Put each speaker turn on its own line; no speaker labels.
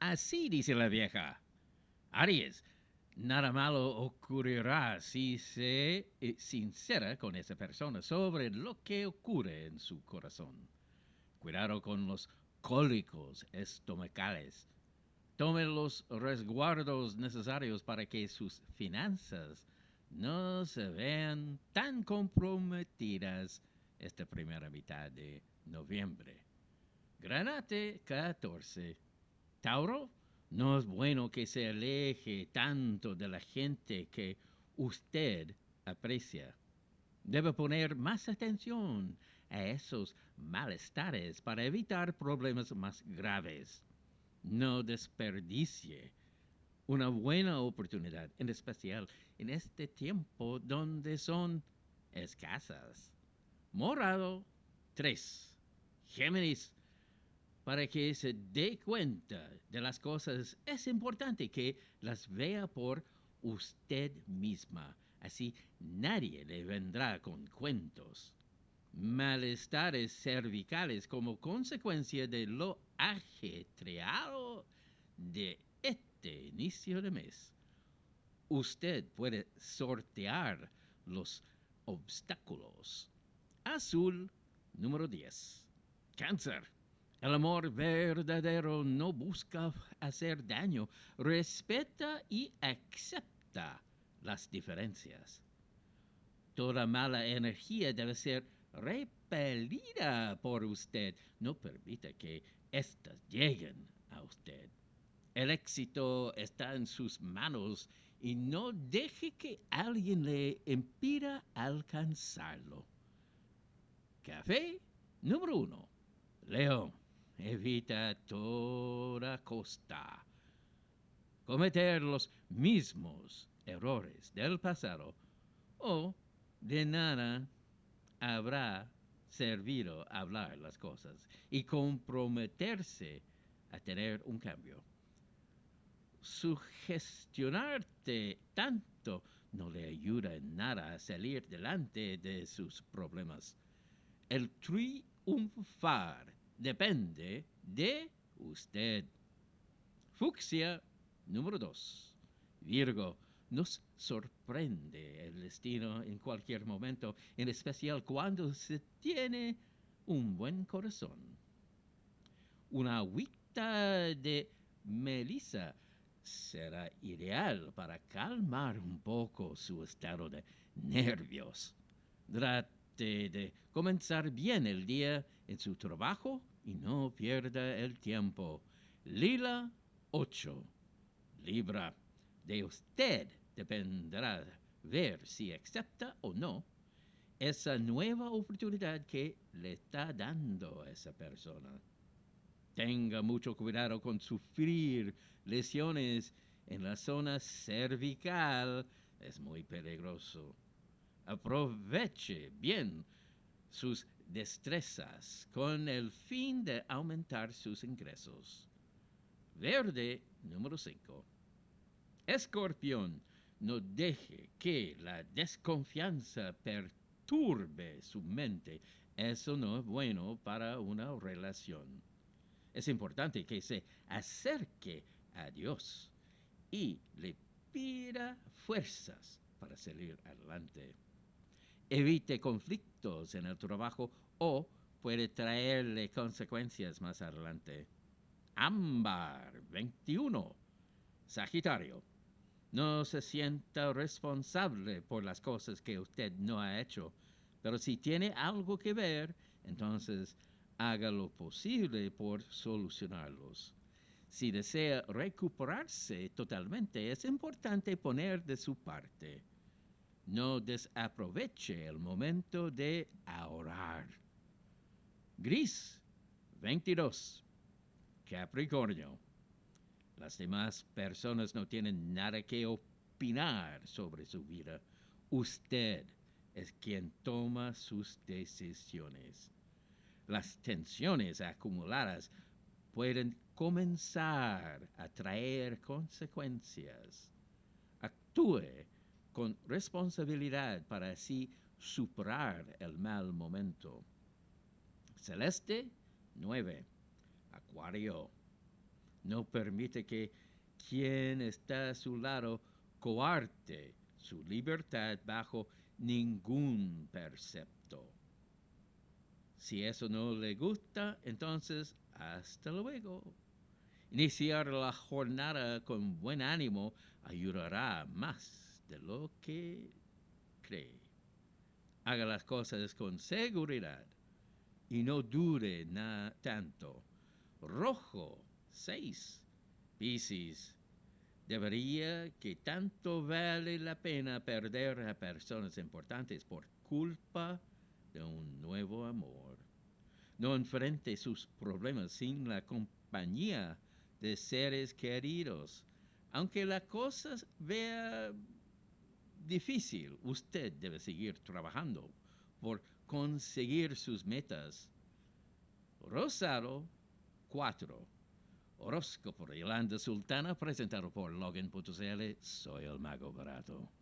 Así dice la vieja. Aries, nada malo ocurrirá si se eh, sincera con esa persona sobre lo que ocurre en su corazón. Cuidado con los cólicos estomacales. Tome los resguardos necesarios para que sus finanzas no se vean tan comprometidas esta primera mitad de noviembre. Granate 14. Tauro, no es bueno que se aleje tanto de la gente que usted aprecia. Debe poner más atención a esos malestares para evitar problemas más graves. No desperdicie una buena oportunidad, en especial en este tiempo donde son escasas. Morado 3. Géminis para que se dé cuenta de las cosas, es importante que las vea por usted misma. Así nadie le vendrá con cuentos. Malestares cervicales como consecuencia de lo ajetreado de este inicio de mes. Usted puede sortear los obstáculos. Azul número 10. Cáncer el amor verdadero no busca hacer daño, respeta y acepta las diferencias. Toda mala energía debe ser repelida por usted. No permita que éstas lleguen a usted. El éxito está en sus manos y no deje que alguien le impida alcanzarlo. Café número uno. León evita toda costa cometer los mismos errores del pasado o de nada habrá servido hablar las cosas y comprometerse a tener un cambio. Sugestionarte tanto no le ayuda en nada a salir delante de sus problemas. El triunfar depende de usted. Fucsia número 2. Virgo, nos sorprende el destino en cualquier momento, en especial cuando se tiene un buen corazón. Una agüita de melisa será ideal para calmar un poco su estado de nervios de comenzar bien el día en su trabajo y no pierda el tiempo. Lila 8. Libra. De usted dependerá ver si acepta o no esa nueva oportunidad que le está dando esa persona. Tenga mucho cuidado con sufrir lesiones en la zona cervical. Es muy peligroso aproveche bien sus destrezas con el fin de aumentar sus ingresos. Verde número 5. Escorpión, no deje que la desconfianza perturbe su mente. Eso no es bueno para una relación. Es importante que se acerque a Dios y le pida fuerzas para salir adelante evite conflictos en el trabajo o puede traerle consecuencias más adelante. Ámbar 21. Sagitario. No se sienta responsable por las cosas que usted no ha hecho, pero si tiene algo que ver, entonces haga lo posible por solucionarlos. Si desea recuperarse totalmente, es importante poner de su parte no desaproveche el momento de ahorrar. Gris 22. Capricornio. Las demás personas no tienen nada que opinar sobre su vida. Usted es quien toma sus decisiones. Las tensiones acumuladas pueden comenzar a traer consecuencias. Actúe con responsabilidad para así superar el mal momento. Celeste 9. Acuario. No permite que quien está a su lado coarte su libertad bajo ningún percepto. Si eso no le gusta, entonces hasta luego. Iniciar la jornada con buen ánimo ayudará más de lo que cree. Haga las cosas con seguridad y no dure nada tanto. Rojo, seis. Piscis, debería que tanto vale la pena perder a personas importantes por culpa de un nuevo amor. No enfrente sus problemas sin la compañía de seres queridos. Aunque la cosa vea difícil, usted debe seguir trabajando por conseguir sus metas. Rosado 4. Horóscopo de Sultana, presentado por Logan.cl. Soy el Mago Barato.